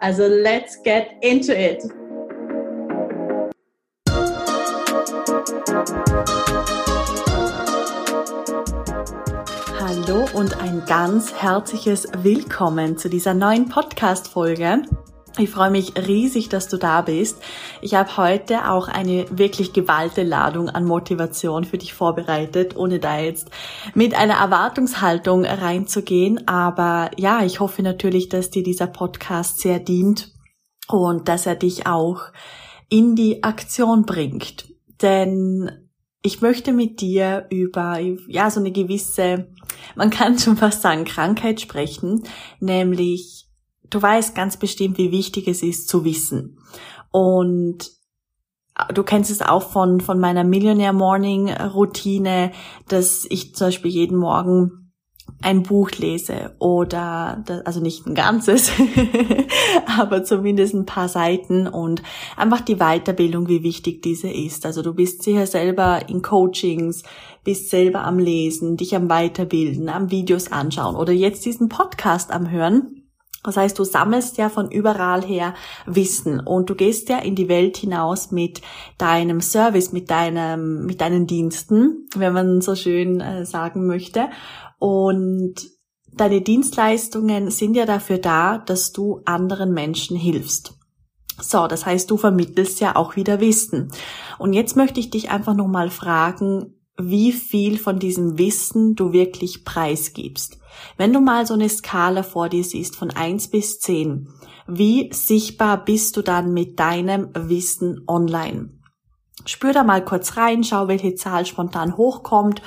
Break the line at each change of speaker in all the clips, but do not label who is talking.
Also let's get into it! Hallo und ein ganz herzliches Willkommen zu dieser neuen Podcast-Folge. Ich freue mich riesig, dass du da bist. Ich habe heute auch eine wirklich gewalte Ladung an Motivation für dich vorbereitet, ohne da jetzt mit einer Erwartungshaltung reinzugehen. Aber ja, ich hoffe natürlich, dass dir dieser Podcast sehr dient und dass er dich auch in die Aktion bringt. Denn ich möchte mit dir über, ja, so eine gewisse, man kann schon fast sagen, Krankheit sprechen, nämlich du weißt ganz bestimmt, wie wichtig es ist zu wissen. Und du kennst es auch von, von meiner Millionaire Morning Routine, dass ich zum Beispiel jeden Morgen ein Buch lese oder, also nicht ein ganzes, aber zumindest ein paar Seiten und einfach die Weiterbildung, wie wichtig diese ist. Also du bist sicher selber in Coachings, bist selber am Lesen, dich am Weiterbilden, am Videos anschauen oder jetzt diesen Podcast am Hören. Das heißt, du sammelst ja von überall her Wissen und du gehst ja in die Welt hinaus mit deinem Service, mit deinem, mit deinen Diensten, wenn man so schön äh, sagen möchte. Und deine Dienstleistungen sind ja dafür da, dass du anderen Menschen hilfst. So, das heißt, du vermittelst ja auch wieder Wissen. Und jetzt möchte ich dich einfach nochmal fragen, wie viel von diesem Wissen du wirklich preisgibst. Wenn du mal so eine Skala vor dir siehst von eins bis zehn, wie sichtbar bist du dann mit deinem Wissen online? Spür da mal kurz rein, schau, welche Zahl spontan hochkommt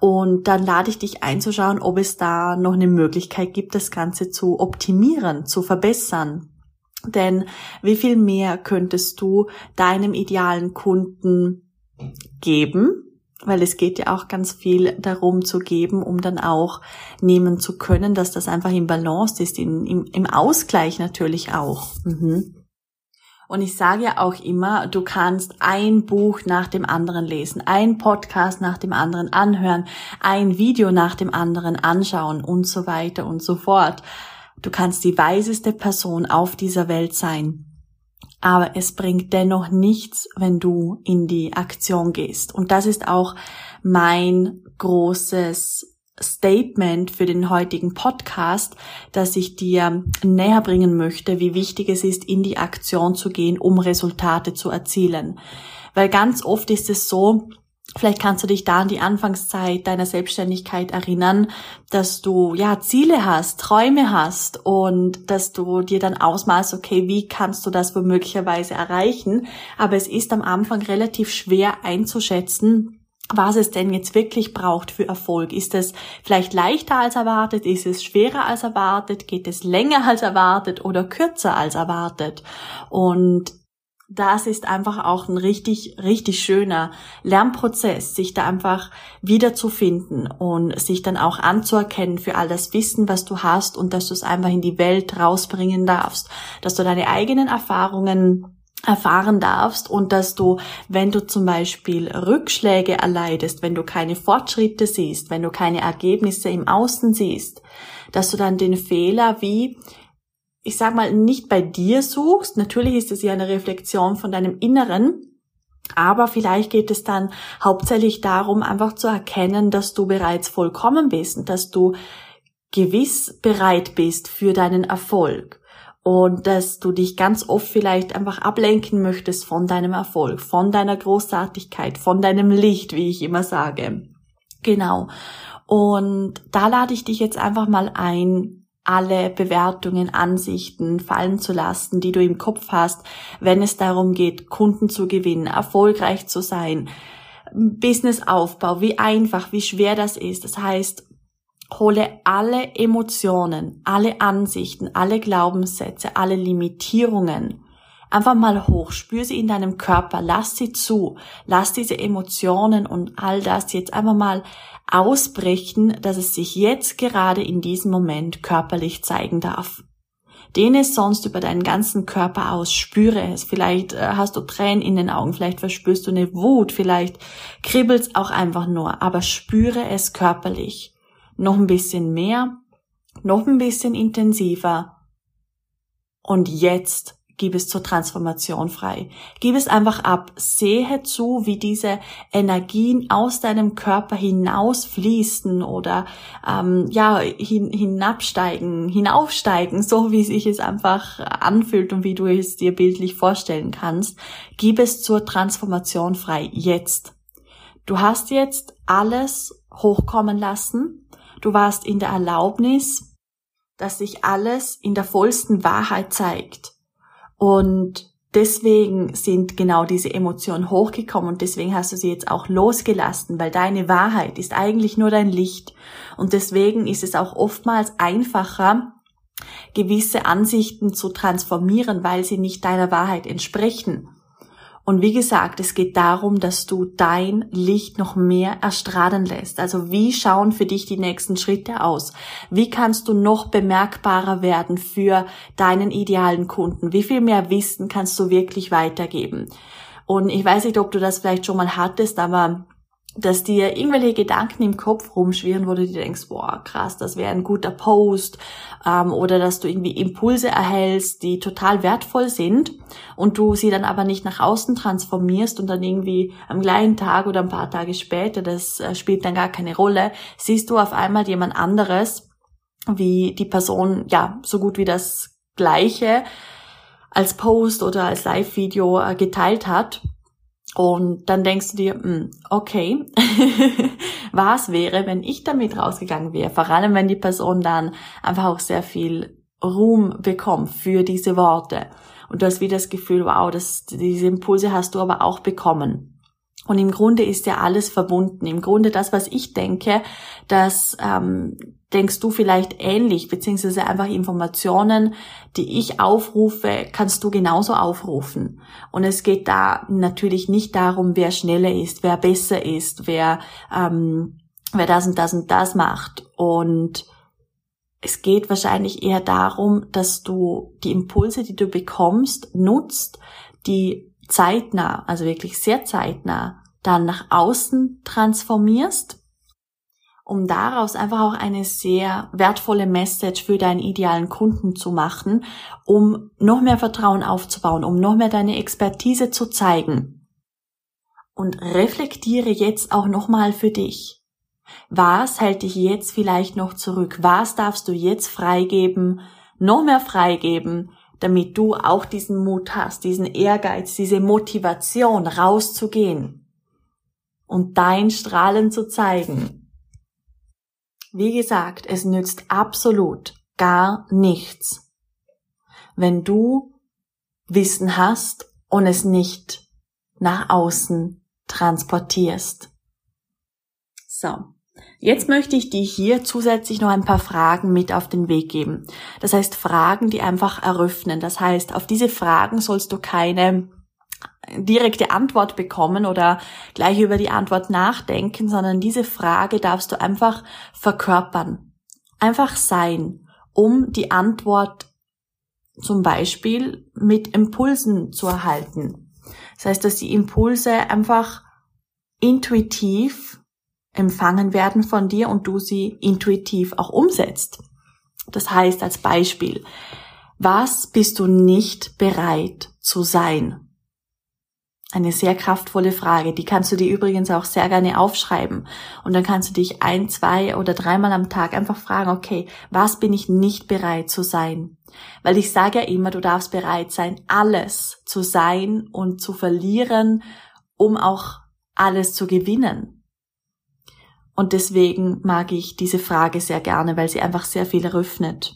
und dann lade ich dich einzuschauen, ob es da noch eine Möglichkeit gibt, das Ganze zu optimieren, zu verbessern. Denn wie viel mehr könntest du deinem idealen Kunden geben, weil es geht ja auch ganz viel darum zu geben, um dann auch nehmen zu können, dass das einfach im Balance ist, in, im, im Ausgleich natürlich auch. Mhm. Und ich sage ja auch immer, du kannst ein Buch nach dem anderen lesen, ein Podcast nach dem anderen anhören, ein Video nach dem anderen anschauen und so weiter und so fort. Du kannst die weiseste Person auf dieser Welt sein aber es bringt dennoch nichts, wenn du in die Aktion gehst. Und das ist auch mein großes Statement für den heutigen Podcast, dass ich dir näher bringen möchte, wie wichtig es ist, in die Aktion zu gehen, um Resultate zu erzielen. Weil ganz oft ist es so, Vielleicht kannst du dich da an die Anfangszeit deiner Selbstständigkeit erinnern, dass du ja Ziele hast, Träume hast und dass du dir dann ausmalst, okay, wie kannst du das womöglicherweise erreichen? Aber es ist am Anfang relativ schwer einzuschätzen, was es denn jetzt wirklich braucht für Erfolg. Ist es vielleicht leichter als erwartet? Ist es schwerer als erwartet? Geht es länger als erwartet oder kürzer als erwartet? Und das ist einfach auch ein richtig, richtig schöner Lernprozess, sich da einfach wiederzufinden und sich dann auch anzuerkennen für all das Wissen, was du hast und dass du es einfach in die Welt rausbringen darfst, dass du deine eigenen Erfahrungen erfahren darfst und dass du, wenn du zum Beispiel Rückschläge erleidest, wenn du keine Fortschritte siehst, wenn du keine Ergebnisse im Außen siehst, dass du dann den Fehler wie ich sag mal, nicht bei dir suchst. Natürlich ist es ja eine Reflexion von deinem Inneren. Aber vielleicht geht es dann hauptsächlich darum, einfach zu erkennen, dass du bereits vollkommen bist und dass du gewiss bereit bist für deinen Erfolg und dass du dich ganz oft vielleicht einfach ablenken möchtest von deinem Erfolg, von deiner Großartigkeit, von deinem Licht, wie ich immer sage. Genau. Und da lade ich dich jetzt einfach mal ein, alle Bewertungen, Ansichten fallen zu lassen, die du im Kopf hast, wenn es darum geht, Kunden zu gewinnen, erfolgreich zu sein, Businessaufbau, wie einfach, wie schwer das ist. Das heißt, hole alle Emotionen, alle Ansichten, alle Glaubenssätze, alle Limitierungen einfach mal hoch, spür sie in deinem Körper, lass sie zu, lass diese Emotionen und all das jetzt einfach mal ausbrechen, dass es sich jetzt gerade in diesem Moment körperlich zeigen darf. Dehne es sonst über deinen ganzen Körper aus, spüre es. Vielleicht äh, hast du Tränen in den Augen, vielleicht verspürst du eine Wut, vielleicht kribbelt's auch einfach nur, aber spüre es körperlich. Noch ein bisschen mehr, noch ein bisschen intensiver. Und jetzt Gib es zur Transformation frei. Gib es einfach ab. Sehe zu, wie diese Energien aus deinem Körper hinausfließen oder ähm, ja hin, hinabsteigen, hinaufsteigen, so wie sich es einfach anfühlt und wie du es dir bildlich vorstellen kannst. Gib es zur Transformation frei. Jetzt. Du hast jetzt alles hochkommen lassen. Du warst in der Erlaubnis, dass sich alles in der vollsten Wahrheit zeigt. Und deswegen sind genau diese Emotionen hochgekommen und deswegen hast du sie jetzt auch losgelassen, weil deine Wahrheit ist eigentlich nur dein Licht. Und deswegen ist es auch oftmals einfacher, gewisse Ansichten zu transformieren, weil sie nicht deiner Wahrheit entsprechen. Und wie gesagt, es geht darum, dass du dein Licht noch mehr erstrahlen lässt. Also wie schauen für dich die nächsten Schritte aus? Wie kannst du noch bemerkbarer werden für deinen idealen Kunden? Wie viel mehr Wissen kannst du wirklich weitergeben? Und ich weiß nicht, ob du das vielleicht schon mal hattest, aber dass dir irgendwelche Gedanken im Kopf rumschwirren, wo du dir denkst, boah, krass, das wäre ein guter Post, ähm, oder dass du irgendwie Impulse erhältst, die total wertvoll sind und du sie dann aber nicht nach außen transformierst und dann irgendwie am gleichen Tag oder ein paar Tage später, das äh, spielt dann gar keine Rolle, siehst du auf einmal jemand anderes, wie die Person, ja, so gut wie das Gleiche als Post oder als Live-Video äh, geteilt hat und dann denkst du dir, hm, okay, was wäre, wenn ich damit rausgegangen wäre? Vor allem, wenn die Person dann einfach auch sehr viel Ruhm bekommt für diese Worte. Und du hast wieder das Gefühl, wow, das, diese Impulse hast du aber auch bekommen. Und im Grunde ist ja alles verbunden. Im Grunde das, was ich denke, das ähm, denkst du vielleicht ähnlich, beziehungsweise einfach Informationen, die ich aufrufe, kannst du genauso aufrufen. Und es geht da natürlich nicht darum, wer schneller ist, wer besser ist, wer, ähm, wer das und das und das macht. Und es geht wahrscheinlich eher darum, dass du die Impulse, die du bekommst, nutzt, die zeitnah, also wirklich sehr zeitnah, dann nach außen transformierst, um daraus einfach auch eine sehr wertvolle Message für deinen idealen Kunden zu machen, um noch mehr Vertrauen aufzubauen, um noch mehr deine Expertise zu zeigen. Und reflektiere jetzt auch nochmal für dich. Was hält dich jetzt vielleicht noch zurück? Was darfst du jetzt freigeben, noch mehr freigeben, damit du auch diesen Mut hast, diesen Ehrgeiz, diese Motivation rauszugehen und dein Strahlen zu zeigen. Wie gesagt, es nützt absolut gar nichts, wenn du Wissen hast und es nicht nach außen transportierst. So. Jetzt möchte ich dir hier zusätzlich noch ein paar Fragen mit auf den Weg geben. Das heißt Fragen, die einfach eröffnen. Das heißt, auf diese Fragen sollst du keine direkte Antwort bekommen oder gleich über die Antwort nachdenken, sondern diese Frage darfst du einfach verkörpern. Einfach sein, um die Antwort zum Beispiel mit Impulsen zu erhalten. Das heißt, dass die Impulse einfach intuitiv empfangen werden von dir und du sie intuitiv auch umsetzt. Das heißt als Beispiel, was bist du nicht bereit zu sein? Eine sehr kraftvolle Frage. Die kannst du dir übrigens auch sehr gerne aufschreiben. Und dann kannst du dich ein, zwei oder dreimal am Tag einfach fragen, okay, was bin ich nicht bereit zu sein? Weil ich sage ja immer, du darfst bereit sein, alles zu sein und zu verlieren, um auch alles zu gewinnen. Und deswegen mag ich diese Frage sehr gerne, weil sie einfach sehr viel eröffnet.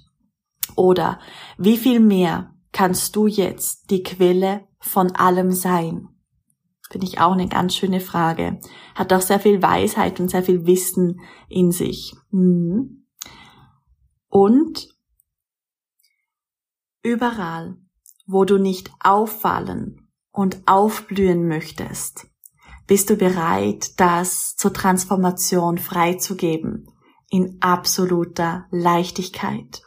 Oder wie viel mehr kannst du jetzt die Quelle von allem sein? Finde ich auch eine ganz schöne Frage. Hat auch sehr viel Weisheit und sehr viel Wissen in sich. Mhm. Und überall, wo du nicht auffallen und aufblühen möchtest? Bist du bereit, das zur Transformation freizugeben in absoluter Leichtigkeit?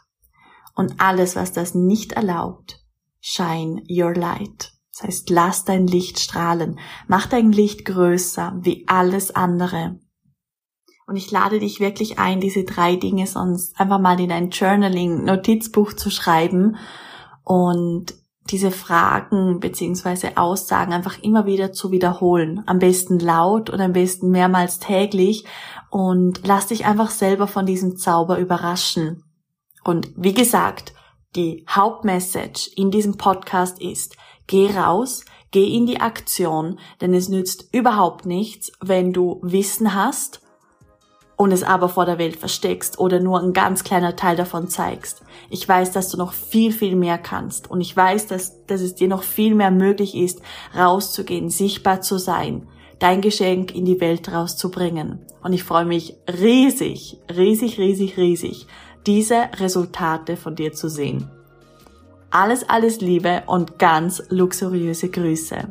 Und alles, was das nicht erlaubt, shine your light. Das heißt, lass dein Licht strahlen, mach dein Licht größer wie alles andere. Und ich lade dich wirklich ein, diese drei Dinge sonst einfach mal in ein Journaling, Notizbuch zu schreiben und diese Fragen beziehungsweise Aussagen einfach immer wieder zu wiederholen. Am besten laut oder am besten mehrmals täglich und lass dich einfach selber von diesem Zauber überraschen. Und wie gesagt, die Hauptmessage in diesem Podcast ist, geh raus, geh in die Aktion, denn es nützt überhaupt nichts, wenn du Wissen hast und es aber vor der Welt versteckst oder nur ein ganz kleiner Teil davon zeigst. Ich weiß, dass du noch viel, viel mehr kannst und ich weiß, dass, dass es dir noch viel mehr möglich ist, rauszugehen, sichtbar zu sein, dein Geschenk in die Welt rauszubringen. Und ich freue mich riesig, riesig, riesig, riesig, diese Resultate von dir zu sehen. Alles, alles Liebe und ganz luxuriöse Grüße.